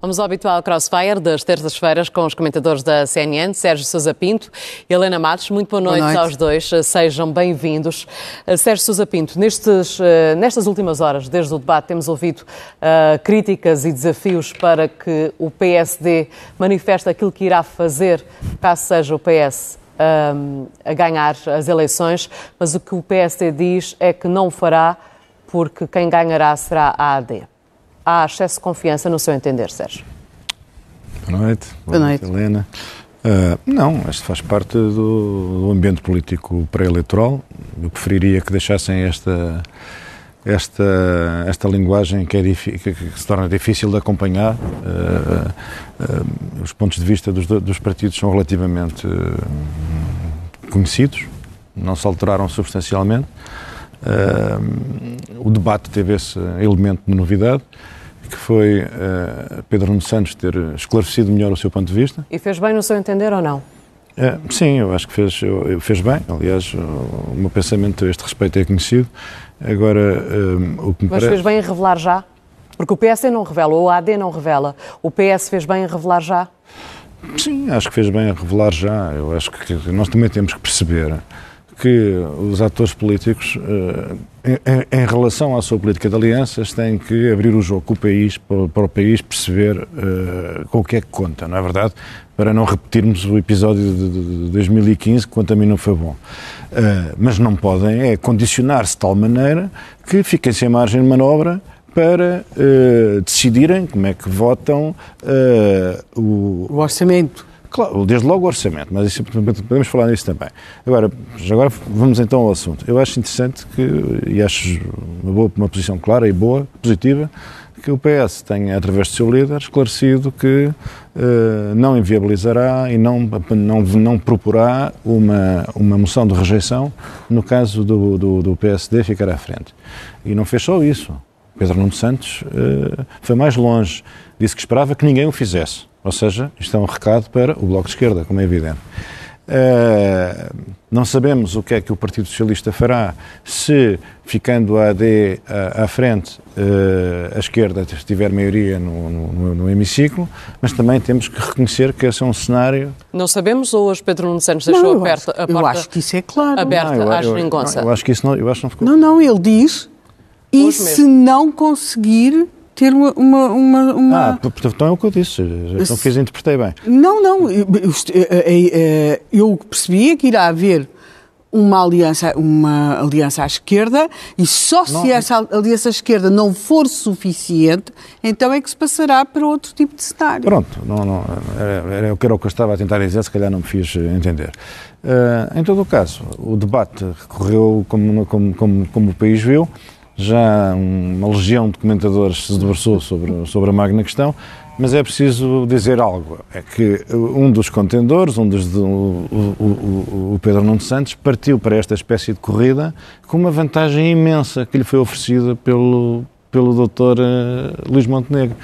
Vamos ao habitual crossfire das terças-feiras com os comentadores da CNN, Sérgio Sousa Pinto e Helena Matos. Muito boa noite, boa noite. aos dois, sejam bem-vindos. Uh, Sérgio Sousa Pinto, nestes, uh, nestas últimas horas, desde o debate, temos ouvido uh, críticas e desafios para que o PSD manifeste aquilo que irá fazer caso seja o PS a ganhar as eleições, mas o que o PSD diz é que não fará porque quem ganhará será a AD há excesso de confiança no seu entender, Sérgio? Boa noite. Boa, Boa noite, Helena. Uh, não, isto faz parte do, do ambiente político pré-eleitoral. Eu preferiria que deixassem esta, esta, esta linguagem que, é que, que se torna difícil de acompanhar. Uh, uh, os pontos de vista dos, dos partidos são relativamente conhecidos, não se alteraram substancialmente. o debate teve esse elemento de novidade que foi uh, Pedro Nuno Santos ter esclarecido melhor o seu ponto de vista. E fez bem no seu entender ou não? Uh, sim, eu acho que fez, eu, fez bem. Aliás, o meu pensamento a este respeito é conhecido. Agora, uh, o que me Mas parece... fez bem em revelar já? Porque o PS não revela, ou o AD não revela. O PS fez bem em revelar já? Sim, acho que fez bem a revelar já. Eu acho que nós também temos que perceber que os atores políticos, eh, em, relação à sua política de alianças, têm que abrir o jogo com o país, para, o país perceber uh, com o que é que conta, não é verdade? Para não repetirmos o episódio de, de, de 2015, que quanto a mim não foi bom. Uh, mas não podem é condicionar-se de tal maneira que fiquem sem margem de manobra para decidirem como é que votam o, o orçamento Claro, desde logo o orçamento, mas isso, podemos falar nisso também. Agora, agora vamos então ao assunto. Eu acho interessante que, e acho uma, boa, uma posição clara e boa, positiva, que o PS tenha, através do seu líder, esclarecido que uh, não inviabilizará e não, não, não proporá uma, uma moção de rejeição no caso do, do, do PSD ficar à frente. E não fez só isso. Pedro Nuno Santos uh, foi mais longe. Disse que esperava que ninguém o fizesse. Ou seja, isto é um recado para o Bloco de Esquerda, como é evidente. Uh, não sabemos o que é que o Partido Socialista fará se, ficando a AD à, à frente, uh, a esquerda tiver maioria no, no, no, hemiciclo, mas também temos que reconhecer que esse é um cenário. Não sabemos ou hoje Pedro Nuno Santos deixou não, aberta a porta? Eu acho que isso é claro. Aberta não, eu, à geringonça. Eu, eu, acho que isso não, eu acho que não ficou. Não, não, ele diz. E se não conseguir ter uma. uma, uma. Ah, então é o que eu disse, então fiz, interpretei bem. Não, não, eu, eu percebia que irá haver uma aliança, uma aliança à esquerda e só se não, essa aliança à esquerda não for suficiente, então é que se passará para outro tipo de cenário. Pronto, não, não, era, era o que eu estava a tentar dizer, se calhar não me fiz entender. Uh, em todo o caso, o debate correu como, como, como, como o país viu já uma legião de comentadores se debruçou sobre, sobre a magna questão, mas é preciso dizer algo. É que um dos contendores, um dos, o, o, o, Pedro Nuno Santos, partiu para esta espécie de corrida com uma vantagem imensa que lhe foi oferecida pelo, pelo doutor uh, Luís Montenegro.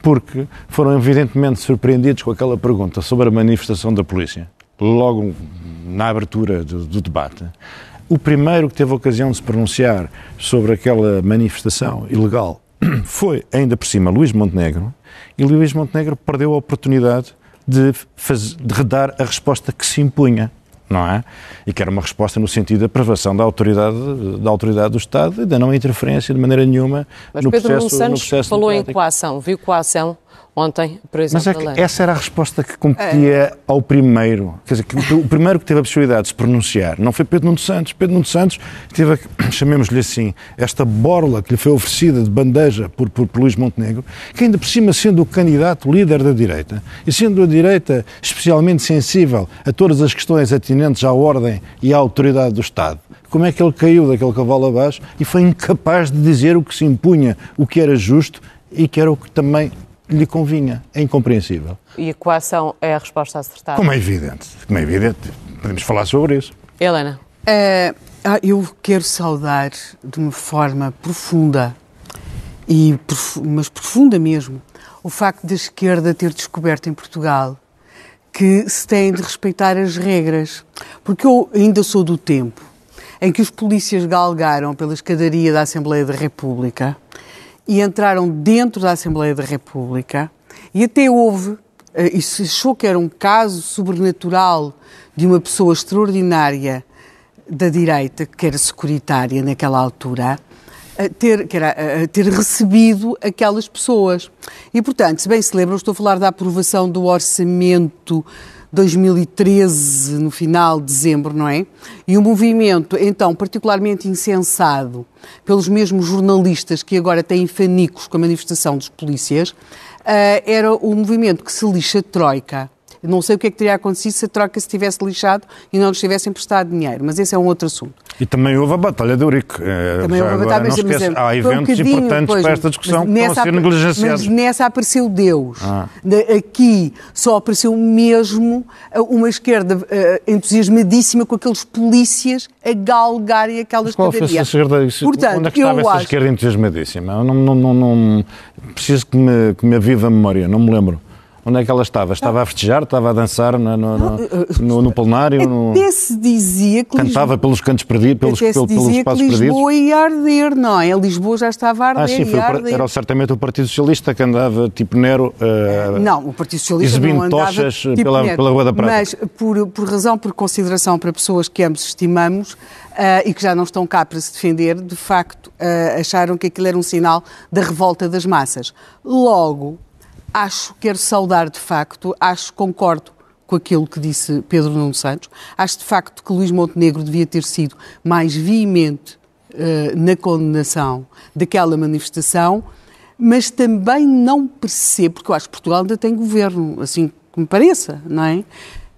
Porque foram evidentemente surpreendidos com aquela pergunta sobre a manifestação da polícia, logo na abertura do, do debate. O primeiro que teve a ocasião de se pronunciar sobre aquela manifestação ilegal foi, ainda por cima, Luís Montenegro, e Luís Montenegro perdeu a oportunidade de, fazer, de redar a resposta que se impunha, não é? E que era uma resposta no sentido da preservação da autoridade, da autoridade do Estado e da não interferência de maneira nenhuma Mas no Pedro processo, Santos no processo falou em coação, viu coação ontem, por exemplo. Mas é que essa era a resposta que competia é. ao primeiro. Quer dizer, que o, primeiro que teve a possibilidade de se pronunciar não foi Pedro Nuno Santos. Pedro Nuno Santos teve, chamemos-lhe assim, esta borla que lhe foi oferecida de bandeja por, por, por Luís Montenegro, que ainda por cima sendo o candidato líder da direita e sendo a direita especialmente sensível a todas as questões atinentes à ordem e à autoridade do Estado, como é que ele caiu daquele cavalo abaixo e foi incapaz de dizer o que se impunha, o que era justo e que era o que também lhe convinha. É incompreensível. E a coação é a resposta acertada? Como é evidente. Como é evidente. Podemos falar sobre isso. Helena. Uh, eu quero saudar de uma forma profunda, e, mas profunda mesmo, o facto da esquerda ter descoberto em Portugal que se tem de respeitar as regras. Porque eu ainda sou do tempo em que os polícias galgaram pela escadaria da Assembleia da República e entraram dentro da Assembleia da República E até houve, eh, e se achou que era um caso sobrenatural de uma pessoa extraordinária da direita, que era securitária naquela altura, ter, que era, ter recebido aquelas pessoas. E, portanto, se bem se lembram, estou a falar da aprovação do orçamento 2013, no final de dezembro, não é? E o movimento, então, particularmente insensado pelos mesmos jornalistas que agora têm fanicos com a manifestação dos polícias, uh, era o movimento que se lixa Troika. Não sei o que é que teria acontecido se a troca se tivesse lixado e não nos tivessem prestado dinheiro, mas esse é um outro assunto. E também houve a Batalha de Urique. Eh, também houve a Batalha de Urique. Há eventos um importantes pois, para esta discussão que estão a ser negligenciados. Mas nessa apareceu Deus. Ah. Aqui só apareceu mesmo eh, uma esquerda uh, entusiasmadíssima com aqueles polícias a galgarem aquela escadaria. Qual foi essa esquerda? Portanto, Onde é que estava essa acho... esquerda entusiasmadíssima? Eu não, não, não, não preciso que me, que me aviva a memória, não me lembro. Onde é que ela estava? Estava a festejar? Estava a dançar no, no, no, no, no plenário? Até se dizia que Cantava Lisboa... pelos cantos perdidos, pelos, até se pelos dizia espaços que Lisboa perdidos? ia arder, não é? Lisboa já estava a arder. Ah, sim, foi, era certamente o Partido Socialista que andava tipo Nero. Uh, não, o Partido Socialista exibindo não andava tochas tipo pela, Nero, pela Rua da Prata. Mas por, por razão, por consideração para pessoas que ambos estimamos uh, e que já não estão cá para se defender, de facto uh, acharam que aquilo era um sinal da revolta das massas. Logo, acho, quero saudar de facto, acho, concordo com aquilo que disse Pedro Nuno Santos, acho de facto que Luís Montenegro devia ter sido mais veemente uh, na condenação daquela manifestação, mas também não percebo, porque eu acho que Portugal ainda tem governo, assim que me pareça, não é?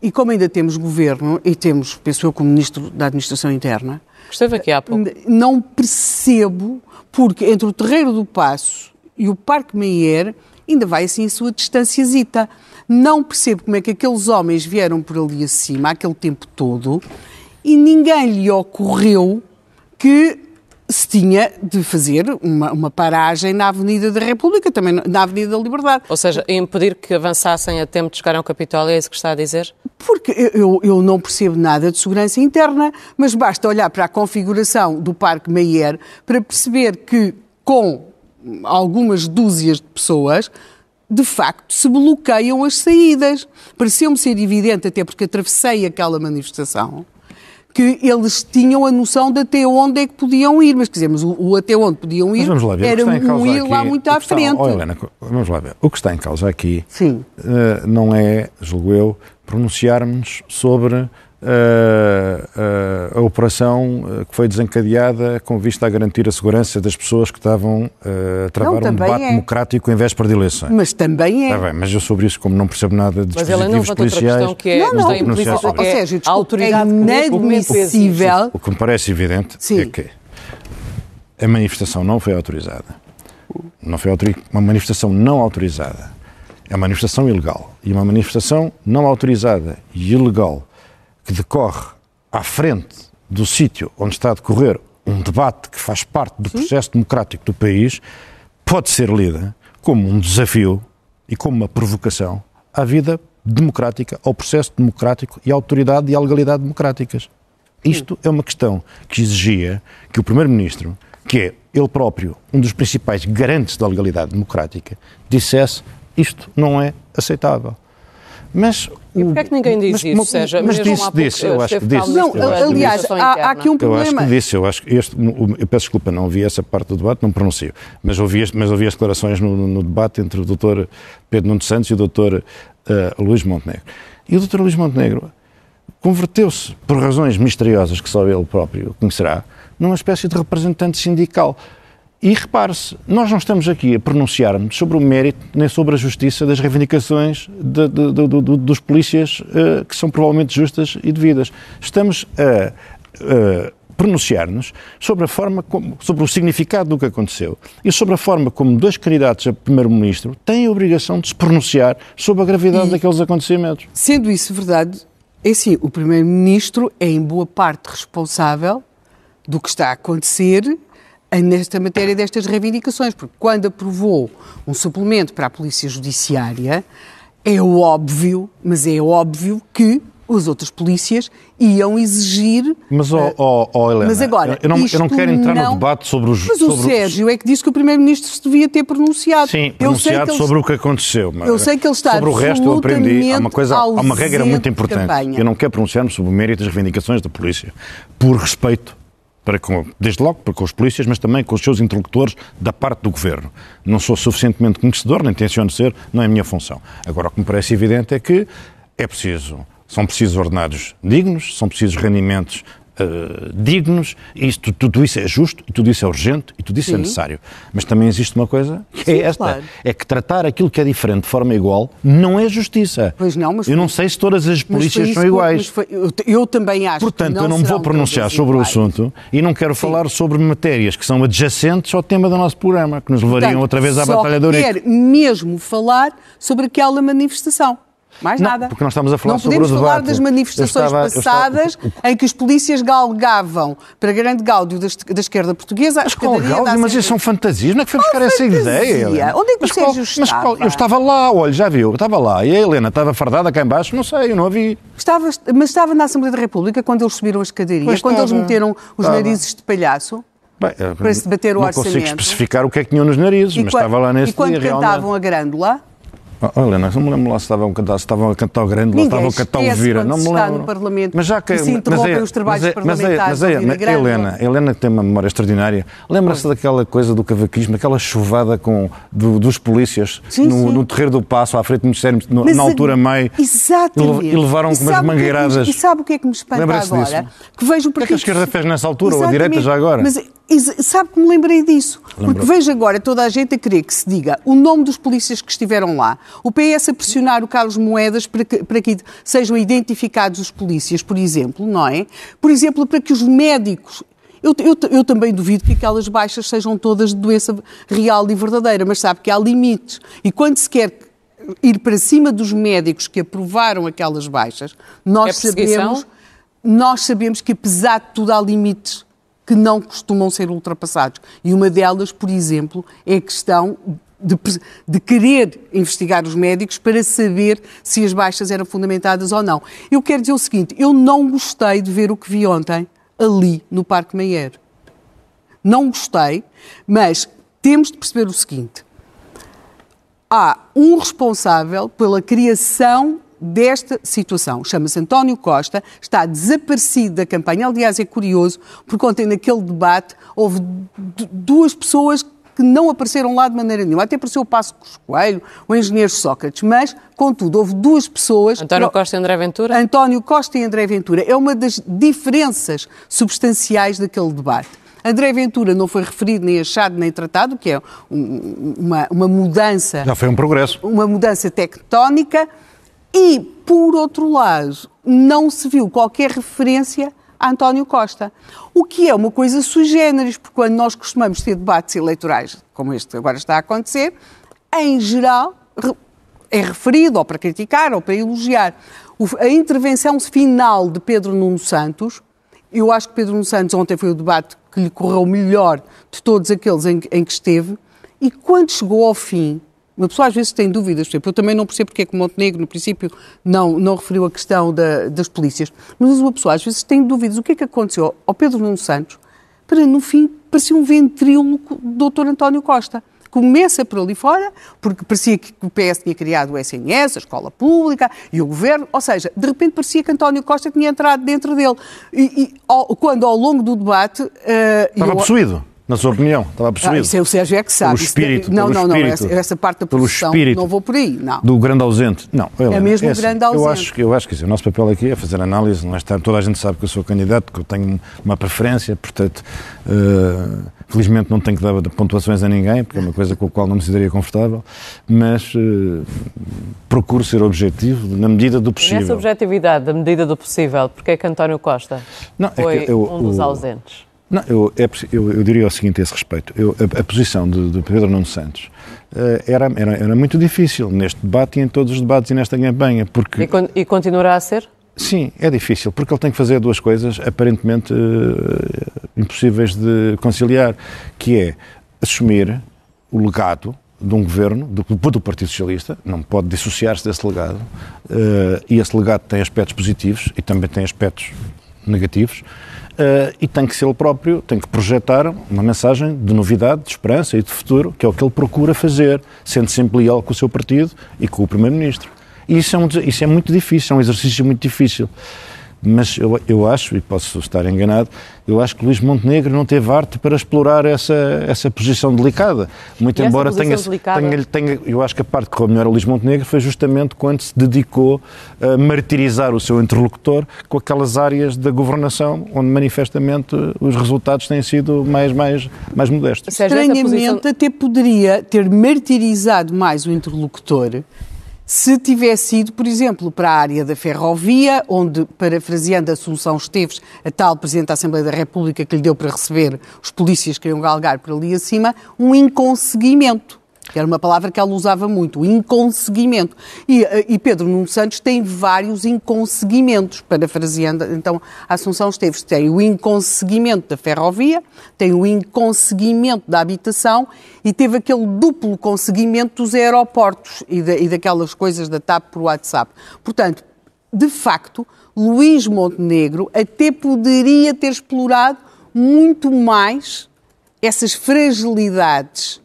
E como ainda temos governo, e temos, penso eu, como Ministro da Administração Interna, Esteve aqui há pouco. Não percebo, porque entre o Terreiro do Passo e o Parque Meyer ainda vai assim a sua distanciazita. Não percebo como é que aqueles homens vieram por ali acima aquele tempo todo e ninguém lhe ocorreu que se tinha de fazer uma, uma, paragem na Avenida da República, também na Avenida da Liberdade. Ou seja, impedir que avançassem a tempo de chegarem ao Capitólio, é isso que está a dizer? Porque eu, eu não percebo nada de segurança interna, mas basta olhar para a configuração do Parque Meyer para perceber que com algumas dúzias de pessoas, de facto, se bloqueiam as saídas. Pareceu-me ser evidente, até porque atravessei aquela manifestação, que eles tinham a noção de até onde é que podiam ir, mas quer dizer, mas o, o até onde podiam ir era um ir lá muito à frente. Oh, Helena, vamos lá ver. O que está em causa aqui uh, não é, julgo eu, pronunciarmos sobre a, a, a, operação eh, que foi desencadeada com vista a garantir a segurança das pessoas que estavam uh, a travar não, um debate é. democrático em véspera de eleições. Mas também é. Tá bem, mas eu sobre isso, como não percebo nada de mas dispositivos não policiais... Outra que é, não, não, não, não ou seja, a autoridade é inadmissível... O que me parece evidente Sim. é que a manifestação não foi autorizada. Não foi autorizada. Uma manifestação não autorizada é uma manifestação ilegal. E uma manifestação não autorizada e ilegal que decorre à frente do sítio onde está a decorrer um debate que faz parte do processo democrático do país, pode ser lida como um desafio e como uma provocação à vida democrática, ao processo democrático e à autoridade e à legalidade democráticas. Isto é uma questão que exigia que o Primeiro-Ministro, que é ele próprio um dos principais garantes da legalidade democrática, dissesse isto não é aceitável. Mas e porquê é que ninguém diz mas, isso, Sérgio? Mas disse, disse, eu acho que disse. Não, aliás, há, há, aqui um problema. Eu acho que disse, eu acho que este, eu peço desculpa, não ouvi essa parte do debate, não pronuncio, mas ouvi, mas ouvi as declarações no, no debate entre o doutor Pedro Nuno Santos e o doutor uh, Luís Montenegro. E o doutor Luís Montenegro converteu-se, por razões misteriosas que só ele próprio conhecerá, numa espécie de representante sindical. E repare-se, nós não estamos aqui a pronunciar-nos sobre o mérito nem sobre a justiça das reivindicações de, de, de, dos polícias uh, que são provavelmente justas e devidas. Estamos a, a pronunciar-nos sobre a forma como, sobre o significado do que aconteceu e sobre a forma como dois candidatos a primeiro-ministro têm a obrigação de se pronunciar sobre a gravidade e, daqueles acontecimentos. Sendo isso verdade, é assim, o primeiro-ministro é em boa parte responsável do que está a acontecer nesta matéria destas reivindicações, porque quando aprovou um suplemento para a Polícia Judiciária, é óbvio, mas é óbvio que as outras polícias iam exigir. Mas, oh, oh, oh Helena, mas agora, eu, não, eu não quero entrar não... no debate sobre os. Mas sobre o Sérgio é que disse que o Primeiro-Ministro se devia ter pronunciado. Sim, pronunciado sobre o que aconteceu. Mas eu sei que ele está Sobre o resto eu aprendi. Há uma, coisa, há uma regra muito importante. Eu não quero pronunciar-me sobre o mérito das reivindicações da polícia. Por respeito para com, desde logo para com os polícias, mas também com os seus interlocutores da parte do governo. Não sou suficientemente conhecedor, nem tenciono ser, não é a minha função. Agora, o que me parece evidente é que é preciso, são precisos ordenados dignos, são precisos rendimentos uh, dignos, isto, tudo isso é justo, e tudo isso é urgente, e tudo isso é Sim. é necessário. Mas também existe uma coisa que Sim, é esta, claro. é que tratar aquilo que é diferente de forma igual não é justiça. Pois não, mas... Eu não sei se todas as polícias são iguais. Foi, eu, eu, também acho Portanto, eu não me vou pronunciar sobre iguais. o assunto e não quero Sim. falar sobre matérias que são adjacentes ao tema do nosso programa, que nos levariam Portanto, outra vez à Batalha do Eurico. quero mesmo falar sobre aquela manifestação. Mais não, nada. Porque nós estamos a falar não sobre o debate. Não podemos falar das manifestações estava, passadas estava... em que os polícias galgavam para grande gáudio da, da esquerda portuguesa mas qual gáudio? Mas isso são fantasias. Não é que foi buscar essa ideia? Onde é que mas o Sérgio qual, estava? Mas eu estava lá, olha, já viu, eu estava lá. E a Helena estava fardada cá embaixo? Não sei, eu não a vi. Estava, mas estava na Assembleia da República quando eles subiram a escadaria, pois quando estava, eles meteram os estava. narizes de palhaço. Bem, para se debater o não orçamento. Não consigo especificar o que é que tinham nos narizes, e mas quando, estava lá nesse dia. E quando dia, cantavam realmente. a grândola, Oh, Helena, não me lembro lá se estavam a cantar, se estavam a cantar o grande, lá estavam a cantar o Vira. Não me lembro. Parlamento mas já que, se interrompem é, os trabalhos mas é, parlamentares. Mas é, mas é, Helena, Helena tem uma memória extraordinária. Lembra-se daquela coisa do cavaquismo, aquela chuvada com, do, dos polícias sim, no, sim. no Terreiro do Passo, à frente do Ministério, no, na altura meio. Exatamente. E levaram com umas mangueiradas. E sabe o que é que me espanta agora? Disso? Que vejo o que é que a esquerda fez nessa altura, ou a direita já agora? Mas sabe que me lembrei disso? Porque vejo agora toda a gente a querer que se diga o nome dos polícias que estiveram lá. O PS a pressionar o Carlos Moedas para que, para que sejam identificados os polícias, por exemplo, não é? Por exemplo, para que os médicos eu, eu, eu, também duvido que aquelas baixas sejam todas de doença real e verdadeira, mas sabe que há limites. E quando se quer ir para cima dos médicos que aprovaram aquelas baixas, nós é sabemos, nós sabemos que apesar de tudo há limites que não costumam ser ultrapassados. E uma delas, por exemplo, é a questão de, de, querer investigar os médicos para saber se as baixas eram fundamentadas ou não. Eu quero dizer o seguinte: eu não gostei de ver o que vi ontem ali no Parque Meyer. Não gostei, mas temos de perceber o seguinte: há um responsável pela criação desta situação. Chama-se António Costa, está desaparecido da campanha. Aliás, é curioso, porque ontem naquele debate houve duas pessoas que não apareceram lá de maneira nenhuma. Até apareceu o Passo Coelho, o engenheiro Sócrates, mas, contudo, houve duas pessoas... António Costa e André Ventura? António Costa e André Ventura. É uma das diferenças substanciais daquele debate. André Ventura não foi referido, nem achado, nem tratado, que é uma, uma mudança... Já foi um progresso. Uma mudança tectónica e, por outro lado, não se viu qualquer referência a António Costa. O que é uma coisa sui generis, porque quando nós costumamos ter debates eleitorais, como este que agora está a acontecer, em geral é referido ou para criticar ou para elogiar. A intervenção final de Pedro Nuno Santos, eu acho que Pedro Nuno Santos ontem foi o debate que lhe correu melhor de todos aqueles em, em que esteve, e quando chegou ao fim, uma pessoa às vezes tem dúvidas, por exemplo, eu também não percebo porque é que o Montenegro, no princípio, não, não referiu a questão da, das polícias, mas uma pessoa às vezes tem dúvidas. O que é que aconteceu ao Pedro Nuno Santos para, no fim, parecer um ventríloco do Dr. António Costa? Começa por ali fora, porque parecia que o PS tinha criado o SNS, a escola pública e o governo, ou seja, de repente parecia que António Costa tinha entrado dentro dele. E, e ao, quando ao longo do debate. Uh, Estava eu, possuído na sua opinião? Estava possuído? Ah, isso é o Sérgio é que sabe. Pelo espírito, não, pelo não, espírito, não, essa, essa parte da possessão, não vou por aí, não. Do grande ausente, não. é mesmo o assim, grande ausente. Eu acho, eu acho que o nosso papel aqui é fazer análise, não é estar, toda a gente sabe que eu sou candidato, que eu tenho uma preferência, portanto, uh, felizmente não tenho que dar pontuações a ninguém, porque é uma coisa com a qual não me sentiria confortável, mas uh, procuro ser objetivo na medida do possível. E nessa objetividade, da medida do possível, porque é que António Costa não, foi é eu, um dos o, ausentes? Não, eu, é, eu, eu, diria o seguinte a esse respeito. Eu, a, a, posição de, de, Pedro Nuno Santos uh, era, era, era, muito difícil neste debate e em todos os debates e nesta campanha. Porque... E, con e continuará a ser? Sim, é difícil, porque ele tem que fazer duas coisas aparentemente uh, impossíveis de conciliar, que é assumir o legado de um governo, do, do Partido Socialista, não pode dissociar-se desse legado, uh, e esse legado tem aspectos positivos e também tem aspectos negativos, uh, e tem que ser ele próprio, tem que projetar uma mensagem de novidade, de esperança e de futuro, que é o que ele procura fazer, sendo sempre leal com o seu partido e com o Primeiro-Ministro. E isso é, um, isso é muito difícil, é um exercício muito difícil mas eu, eu acho, e posso estar enganado, eu acho que Luís Montenegro não teve arte para explorar essa, essa posição delicada. Muito e embora tenha, tenha, tenha, Eu acho que a parte que correu melhor a Luís Montenegro foi justamente quando se dedicou a martirizar o seu interlocutor com aquelas áreas da governação onde manifestamente os resultados têm sido mais, mais, mais modestos. Estranhamente, posição... até poderia ter martirizado mais o interlocutor se tivesse ido, por exemplo, para a área da ferrovia, onde, parafraseando Assunção Esteves, a tal Presidente da Assembleia da República que lhe deu para receber os polícias que queriam galgar por ali acima, um inconseguimento que era uma palavra que ela usava muito, o inconseguimento. E, e Pedro Nuno Santos tem vários inconseguimentos, parafraseando então a Assunção Esteves. Tem o inconseguimento da ferrovia, tem o inconseguimento da habitação e teve aquele duplo conseguimento dos aeroportos e, e daquelas coisas da TAP por WhatsApp. Portanto, de facto, Luís Montenegro até poderia ter explorado muito mais essas fragilidades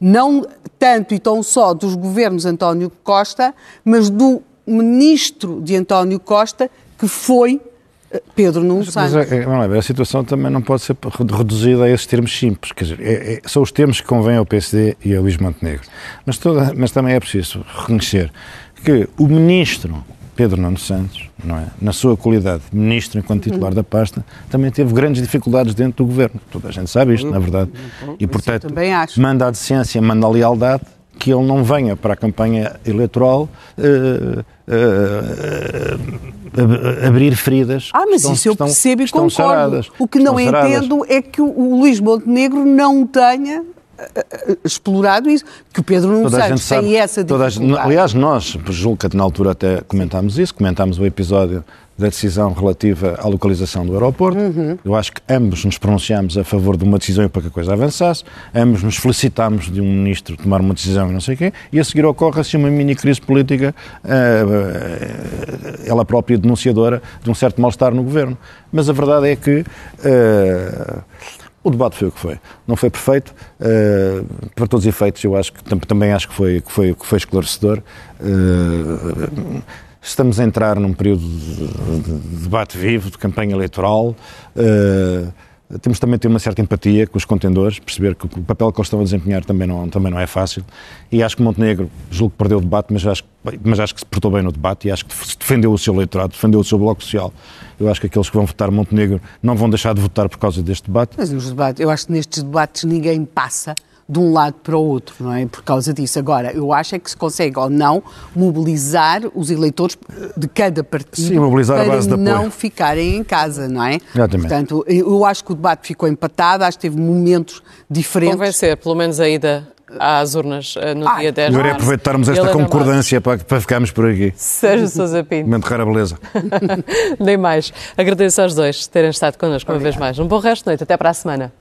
não tanto e tão só dos governos António Costa, mas do ministro de António Costa, que foi eh, Pedro Nuno Santos. Mas, é, é, a situação também não pode ser reduzida a esses termos simples. Quer dizer, é, é, são os termos que convêm ao PSD e ao Luís Montenegro. Mas, toda, mas também é preciso reconhecer que o ministro Pedro Nuno Santos, não é? na sua qualidade de ministro enquanto titular da pasta, também teve grandes dificuldades dentro do governo. Toda a gente sabe isto, na verdade. E, portanto, manda a decência, manda a lealdade que ele não venha para a campanha eleitoral uh, uh, uh, abrir feridas. Ah, mas estão, isso eu estão, percebo e concordo. Saradas, o que não entendo é que o, o Luís Montenegro não tenha explorado isso, que o Pedro não toda Santos sabe, tem essa dificuldade. aliás, nós, julgo que na altura até comentámos isso, comentámos o episódio da decisão relativa à localização do aeroporto. Uhum. Eu acho que ambos nos pronunciámos a favor de uma decisão para que a coisa avançasse, ambos nos felicitámos de um ministro tomar uma decisão e não sei o quê, e a seguir ocorre assim uma mini crise política, uh, ela própria denunciadora de um certo mal-estar no governo. Mas a verdade é que. Uh, o debate foi o que foi. Não foi perfeito. Uh, para todos os efeitos, eu acho que também acho que foi, que foi, que foi esclarecedor. Uh, estamos a entrar num período de, de debate vivo, de campanha eleitoral. Uh, temos também de ter uma certa empatia com os contendores, perceber que o papel que eles estão a desempenhar também não, também não é fácil. E acho que Montenegro, julgo que perdeu o debate, mas acho, mas acho que se portou bem no debate e acho que defendeu o seu eleitorado, defendeu o seu bloco social. Eu acho que aqueles que vão votar Montenegro não vão deixar de votar por causa deste debate. Mas nos debates, eu acho que nestes debates ninguém passa de um lado para o outro, não é? Por causa disso. Agora, eu acho é que se consegue ou não mobilizar os eleitores de cada partido Sim, mobilizar para a base de não ficarem em casa, não é? Exatamente. Portanto, eu acho que o debate ficou empatado, acho que teve momentos diferentes. Convencer, pelo menos a ida às urnas eh, no ah, dia 10 de Agora é aproveitarmos esta concordância para, para ficarmos por aqui. Sérgio Sousa Pinto. Momento rara beleza. Nem mais. Agradeço aos dois terem estado connosco uma vez mais. Um bom resto de noite. Até para a semana.